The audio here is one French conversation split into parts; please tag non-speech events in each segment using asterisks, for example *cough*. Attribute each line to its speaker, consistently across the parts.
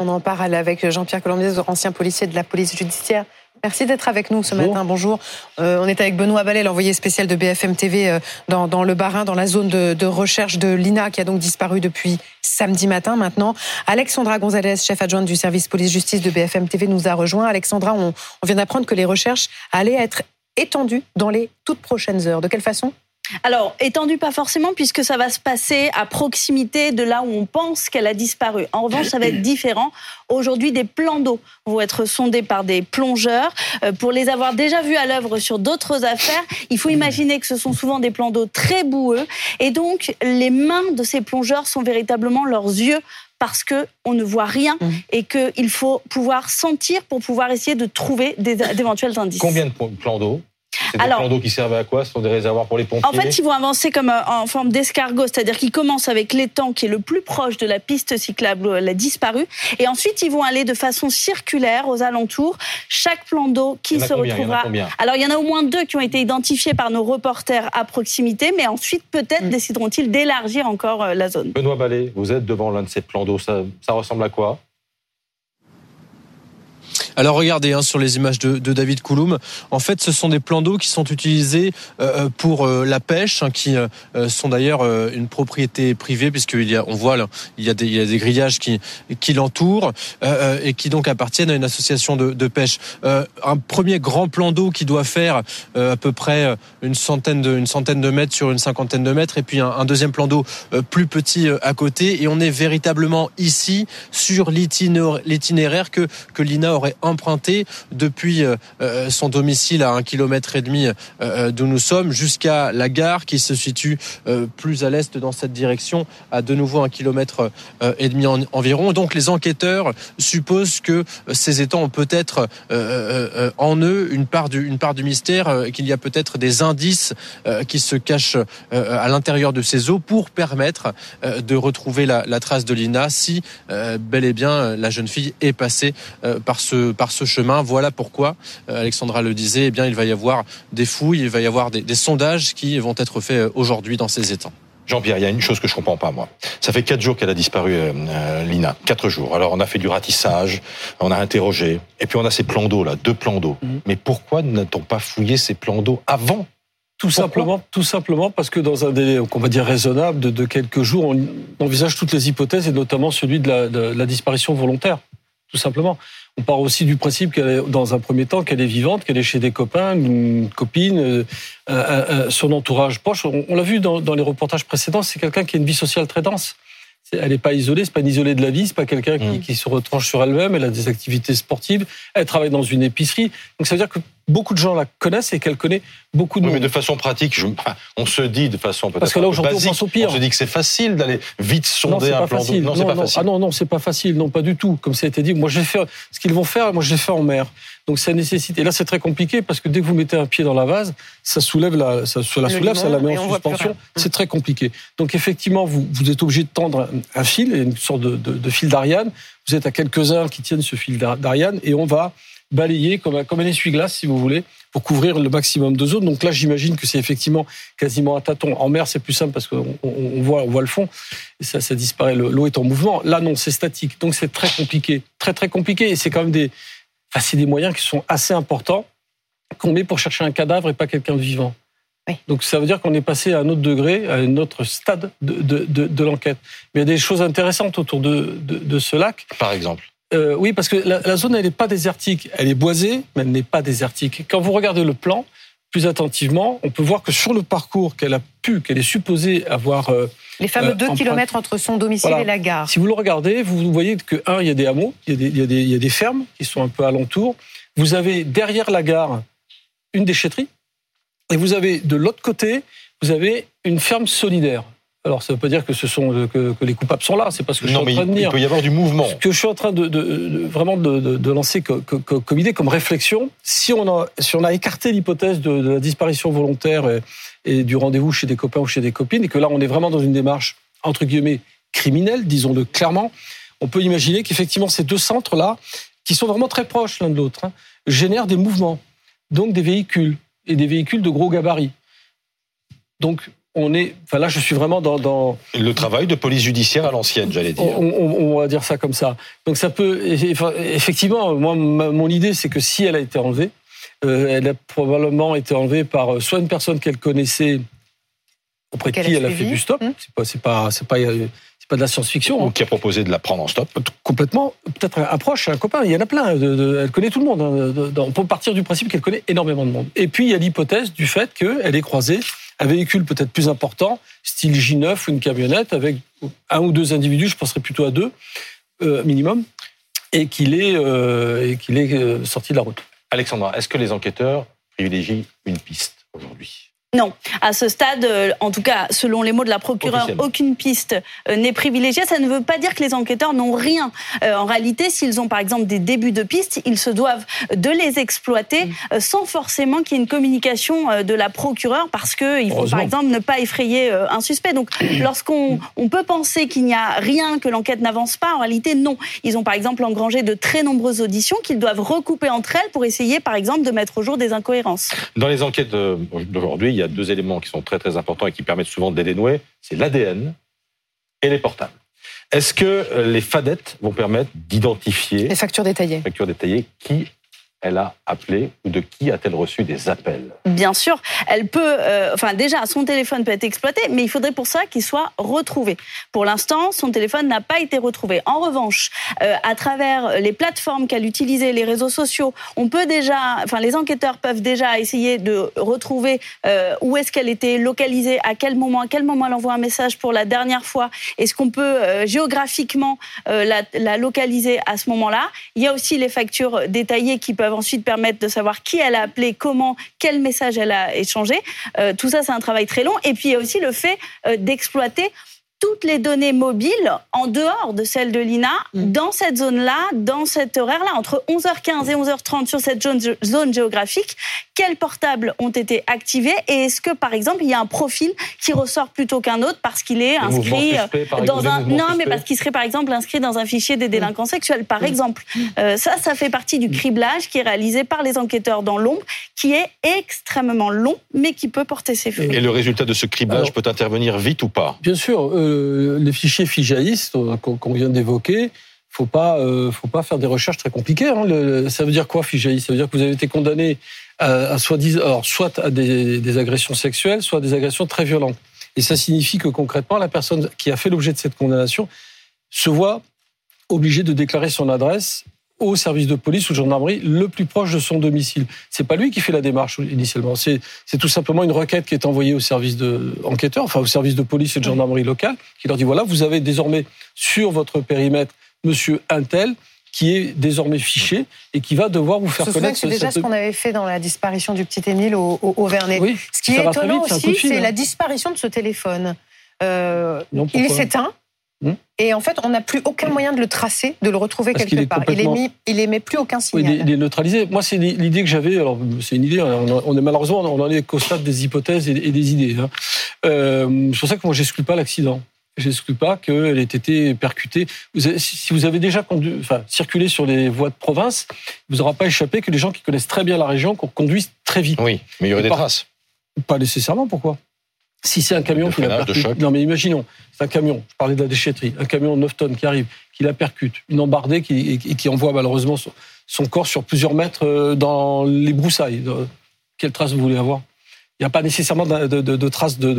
Speaker 1: On en parle avec Jean-Pierre Colombier, ancien policier de la police judiciaire. Merci d'être avec nous ce matin. Bonjour. Euh, on est avec Benoît Ballet, l'envoyé spécial de BFM TV euh, dans, le Barin, dans la zone de, recherche de l'INA, qui a donc disparu depuis samedi matin maintenant. Alexandra Gonzalez, chef adjointe du service police-justice de BFM TV, nous a rejoint. Alexandra, on, on vient d'apprendre que les recherches allaient être étendues dans les toutes prochaines heures. De quelle façon?
Speaker 2: Alors, étendu pas forcément, puisque ça va se passer à proximité de là où on pense qu'elle a disparu. En revanche, ça va être différent. Aujourd'hui, des plans d'eau vont être sondés par des plongeurs. Euh, pour les avoir déjà vus à l'œuvre sur d'autres affaires, il faut imaginer que ce sont souvent des plans d'eau très boueux. Et donc, les mains de ces plongeurs sont véritablement leurs yeux parce qu'on ne voit rien mmh. et qu'il faut pouvoir sentir pour pouvoir essayer de trouver d'éventuels indices.
Speaker 3: Combien de plans d'eau? C'est des plans d'eau qui servent à quoi? Ce sont des réservoirs pour les pompiers?
Speaker 2: En fait, ils vont avancer comme euh, en forme d'escargot, c'est-à-dire qu'ils commencent avec l'étang qui est le plus proche de la piste cyclable où elle a disparu, et ensuite ils vont aller de façon circulaire aux alentours. Chaque plan d'eau qui se retrouvera. Alors il y en a au moins deux qui ont été identifiés par nos reporters à proximité, mais ensuite peut-être mm. décideront-ils d'élargir encore euh, la zone.
Speaker 3: Benoît Ballet, vous êtes devant l'un de ces plans d'eau, ça ressemble à quoi?
Speaker 4: Alors regardez hein, sur les images de, David Couloum, en fait ce sont des plans d'eau qui sont utilisés euh, pour euh, la pêche, hein, qui euh, sont d'ailleurs une propriété privée puisqu'il y a, on voit là, il y a des, il y a des grillages qui, qui l'entourent et qui donc appartiennent à une association de, de pêche. un premier grand plan d'eau qui doit faire à peu près une centaine de, une centaine de mètres sur une cinquantaine de mètres et puis un, un deuxième plan d'eau plus petit à côté et on est véritablement ici sur l'itinéraire que, que l'INA aurait emprunté depuis euh, euh, son domicile à un kilomètre et demi euh, d'où nous sommes jusqu'à la gare qui se situe plus à l'est dans cette direction, à de nouveau un kilomètre et demi environ. Donc les enquêteurs supposent que ces étangs ont peut-être en eux une part du, part du mystère, qu'il y a peut-être des indices qui se cachent à l'intérieur de ces eaux pour permettre de retrouver la trace de Lina si bel et bien la jeune fille est passée par ce par ce chemin. Voilà pourquoi, euh, Alexandra le disait, eh bien, il va y avoir des fouilles, il va y avoir des, sondages qui vont être faits euh, aujourd'hui dans ces étangs.
Speaker 3: Jean-Pierre, il y a une chose que je comprends pas, moi. Ça fait quatre jours qu'elle a disparu, euh, Lina. Quatre jours. Alors, on a fait du ratissage, on a interrogé, et puis on a ces plans d'eau, là, deux plans d'eau. Mhm. Mais pourquoi n'a-t-on pas fouillé ces plans d'eau avant?
Speaker 5: Tout simplement, tout simplement parce que dans un délai, on va dire raisonnable, de, quelques jours, on envisage toutes les hypothèses et notamment celui de la, de la disparition volontaire, tout simplement. On part aussi du principe qu'elle est, dans un premier temps, qu'elle est vivante, qu'elle est chez des copains, une copine, euh, euh, son entourage proche. On, l'a vu dans, dans, les reportages précédents, c'est quelqu'un qui a une vie sociale très dense elle n'est pas isolée, c'est pas une isolée de la vie, c'est pas quelqu'un qui, mm. qui, se retranche sur elle-même. Elle a des activités sportives, elle travaille dans une épicerie. Donc ça veut dire que beaucoup de gens la connaissent et qu'elle connaît beaucoup de
Speaker 3: oui,
Speaker 5: monde.
Speaker 3: Mais de façon pratique, je, on se dit de façon peut-être
Speaker 5: parce que là aujourd'hui on pense au pire.
Speaker 3: On se dit que c'est facile d'aller vite sonder un plan
Speaker 5: facile.
Speaker 3: Non,
Speaker 5: non,
Speaker 3: pas facile.
Speaker 5: Ah non, non, c'est pas facile. Non, pas du tout. Comme ça a été dit, moi j'ai fait ce qu'ils vont faire. Moi j'ai fait en mer. Donc ça nécessite. Et là c'est très compliqué parce que dès que vous mettez un pied dans la vase, ça soulève la, ça, la soulève, ça la met en suspension. C'est très compliqué. Donc effectivement, vous, vous êtes obligé de tendre un fil, une sorte de, de, de fil d'Ariane. Vous êtes à quelques heures qui tiennent ce fil d'Ariane et on va balayer comme un, comme un essuie-glace, si vous voulez, pour couvrir le maximum de zone. Donc là, j'imagine que c'est effectivement quasiment un tâton. En mer, c'est plus simple parce qu'on on voit, on voit le fond et ça, ça disparaît. L'eau est en mouvement. Là, non, c'est statique. Donc c'est très compliqué, très très compliqué. Et c'est quand même des, enfin, c'est des moyens qui sont assez importants qu'on met pour chercher un cadavre et pas quelqu'un de vivant. Donc ça veut dire qu'on est passé à un autre degré, à un autre stade de, de, de, de l'enquête. Mais il y a des choses intéressantes autour de, de, ce lac.
Speaker 3: Par exemple
Speaker 5: euh, oui, parce que la, zone, elle n'est pas désertique. Elle est boisée, mais elle n'est pas désertique. Quand vous regardez le plan, plus attentivement, on peut voir que sur le parcours qu'elle a pu, qu'elle est supposée avoir...
Speaker 1: Euh, Les fameux 2 euh, km entre son domicile et la gare.
Speaker 5: Si vous le regardez, vous voyez que, un, il y a des hameaux, il y a des, il y a des, il y a des fermes qui sont un peu alentour. Vous avez derrière la gare une déchetterie. Et vous avez de l'autre côté, vous avez une ferme solidaire. Alors, ça ne veut pas dire que ce sont que, les coupables sont là. C'est parce que je suis en train de dire.
Speaker 3: Il peut y avoir du mouvement. Ce
Speaker 5: que je suis en train de, vraiment de, lancer comme, idée, comme réflexion. Si on a, si on a écarté l'hypothèse de, la disparition volontaire et, du rendez-vous chez des copains ou chez des copines, et que là on est vraiment dans une démarche entre guillemets criminelle, disons-le clairement, on peut imaginer qu'effectivement ces deux centres-là, qui sont vraiment très proches l'un de l'autre, hein, génèrent des mouvements, donc des véhicules et des véhicules de gros gabarits. Donc on est, enfin là, je suis vraiment dans,
Speaker 3: le travail de police judiciaire à l'ancienne, j'allais dire.
Speaker 5: On, va dire ça comme ça. Donc ça peut, effectivement, moi, mon idée, c'est que si elle a été enlevée, euh, elle a probablement été enlevée par euh, soit une personne qu'elle connaissait auprès de qui elle a fait du stop. Hum. C'est pas, c'est pas, c'est pas, euh, c'est pas de la science-fiction.
Speaker 3: Ou hein. qui a proposé de la prendre en stop.
Speaker 5: Complètement. Peut-être un proche, un copain. Il y en a plein. elle connaît tout le monde. Hein, on peut partir du principe qu'elle connaît énormément de monde. Et puis il y a l'hypothèse du fait qu'elle est croisée un véhicule peut-être plus important, style J9 ou une camionnette, avec un ou deux individus, je penserais plutôt à deux, euh, minimum, et qu'il est, euh, qu'il est euh, sorti de la route.
Speaker 3: Alexandra, est-ce que les enquêteurs privilégient une piste aujourd'hui?
Speaker 2: Non, à ce stade, euh, en tout cas, selon les mots de la procureure, aucune piste euh, n'est privilégiée. Ça ne veut pas dire que les enquêteurs n'ont rien. Euh, en réalité, s'ils ont par exemple des débuts de pistes, ils se doivent de les exploiter mm. sans forcément qu'il y ait une communication de la procureure parce qu'il faut par exemple ne pas effrayer un suspect. Donc *clears throat* lorsqu'on on peut penser qu'il n'y a rien, que l'enquête n'avance pas, en réalité non. Ils ont par exemple engrangé de très nombreuses auditions qu'ils doivent recouper entre elles pour essayer par exemple de mettre au jour des incohérences.
Speaker 3: Dans les enquêtes d'aujourd'hui, il y a deux éléments qui sont très très importants et qui permettent souvent de les dénouer, c'est l'ADN et les portables. Est-ce que euh, les fadettes vont permettre d'identifier
Speaker 1: les factures détaillées,
Speaker 3: factures détaillées qui elle a appelé ou de qui a-t-elle reçu des appels
Speaker 2: Bien sûr, elle peut, euh, enfin déjà, son téléphone peut être exploité, mais il faudrait pour ça qu'il soit retrouvé. Pour l'instant, son téléphone n'a pas été retrouvé. En revanche, euh, à travers les plateformes qu'elle utilisait, les réseaux sociaux, on peut déjà, enfin les enquêteurs peuvent déjà essayer de retrouver euh, où est-ce qu'elle était localisée, à quel moment, à quel moment elle envoie un message pour la dernière fois. Est-ce qu'on peut géographiquement la, la localiser à ce moment-là? Il y a aussi les factures détaillées qui peuvent ensuite permettre de savoir qui elle a appelé, comment, quel message elle a échangé. Euh, tout ça, c'est un travail très long. Et puis, il y a aussi le fait euh, d'exploiter toutes les données mobiles en dehors de celles de l'INA, mm. dans cette zone-là, dans cet horaire-là, entre 11h15 et 11h30 sur cette zone, géographique, quels portables ont été activés et est-ce que, par exemple, il y a un profil qui ressort plutôt qu'un autre parce qu'il est inscrit euh, dans un... Non, mais parce qu'il serait, par exemple, inscrit dans un fichier des délinquants sexuels, par mm. exemple. Euh, ça, ça fait partie du criblage qui est réalisé par les enquêteurs dans l'ombre, qui est extrêmement long, mais qui peut porter ses fruits.
Speaker 3: Et le résultat de ce criblage peut intervenir vite ou pas?
Speaker 5: Bien sûr. Euh, les fichiers euh, qu'on vient d'évoquer, faut pas, euh, faut pas faire des recherches très compliquées. Hein. ça veut dire quoi FIJAIST Ça veut dire que vous avez été condamné à, soit, à des, agressions sexuelles, soit à des agressions très violentes. Et ça signifie que concrètement, la personne qui a fait l'objet de cette condamnation se voit obligée de déclarer son adresse au service de police ou de gendarmerie le plus proche de son domicile. C'est pas lui qui fait la démarche initialement. C'est tout simplement une requête qui est envoyée au service de enquêteurs, enfin au service de police et de gendarmerie locale, qui leur dit voilà, vous avez désormais sur votre périmètre Monsieur Intel qui est désormais fiché et qui va devoir vous faire connaître.
Speaker 1: C'est déjà ce qu'on avait fait dans la disparition du petit Émile au, au, Vernet. Oui, ce qui est étonnant aussi, c'est la hein. disparition de ce téléphone. Euh, il s'éteint. Hmm et en fait, on n'a plus aucun moyen de le tracer, de le retrouver quelque part. Il, émet, il émet plus aucun signal.
Speaker 5: il, est, neutralisé. Moi, c'est l'idée que j'avais. Alors, c'est une idée. On, est malheureusement, on en est qu'au stade des hypothèses et, des idées. Hein. Euh, c'est pour ça que moi, j'exclus pas l'accident. J'exclus pas qu'elle ait été percutée. si vous avez déjà conduit, enfin, circulé sur les voies de province, vous n'aura pas échappé que les gens qui connaissent très bien la région conduisent très vite.
Speaker 3: Oui, mais il y aurait des traces.
Speaker 5: Pas nécessairement. Pourquoi? Si c'est un camion qui la percute, non mais imaginons, c'est un camion, je parlais de la déchetterie, un camion de 9 tonnes qui arrive, qui la percute, une embardée qui, et qui envoie malheureusement son, corps sur plusieurs mètres euh, dans les broussailles. Quelle trace vous voulez avoir? Il n'y a pas nécessairement de, de, traces de,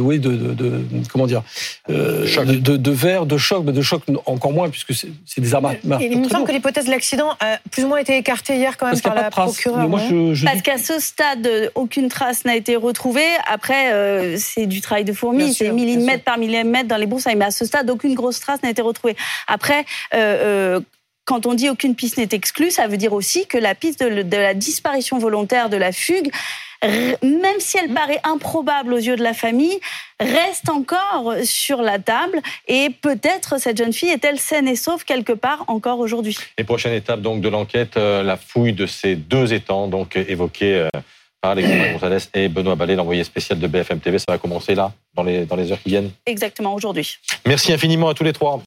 Speaker 5: comment dire, euh, de, de verre, de choc, mais de choc encore moins puisque c'est des armes.
Speaker 1: Il me semble que l'hypothèse de l'accident a plus ou moins été écartée hier quand même par la procureure.
Speaker 2: Parce qu'à ce stade, aucune trace n'a été retrouvée. Après, euh, c'est du travail de fourmi, c'est millimètre par millimètre dans les broussailles, mais à ce stade, aucune grosse trace n'a été retrouvée. Après, euh, quand on dit aucune piste n'est exclue, ça veut dire aussi que la piste de, la disparition volontaire de la fugue, même si elle paraît improbable aux yeux de la famille, reste encore sur la table et peut-être cette jeune fille est-elle saine et sauve quelque part encore aujourd'hui.
Speaker 3: Les prochaines étapes donc de l'enquête, euh, la fouille de ces deux étangs donc évoqués euh, par Alexandre *clears throat* Gonzalez et Benoît Ballet, l'envoyé spécial de BFM TV, ça va commencer là dans les dans les heures qui viennent.
Speaker 2: Exactement aujourd'hui.
Speaker 3: Merci infiniment à tous les trois.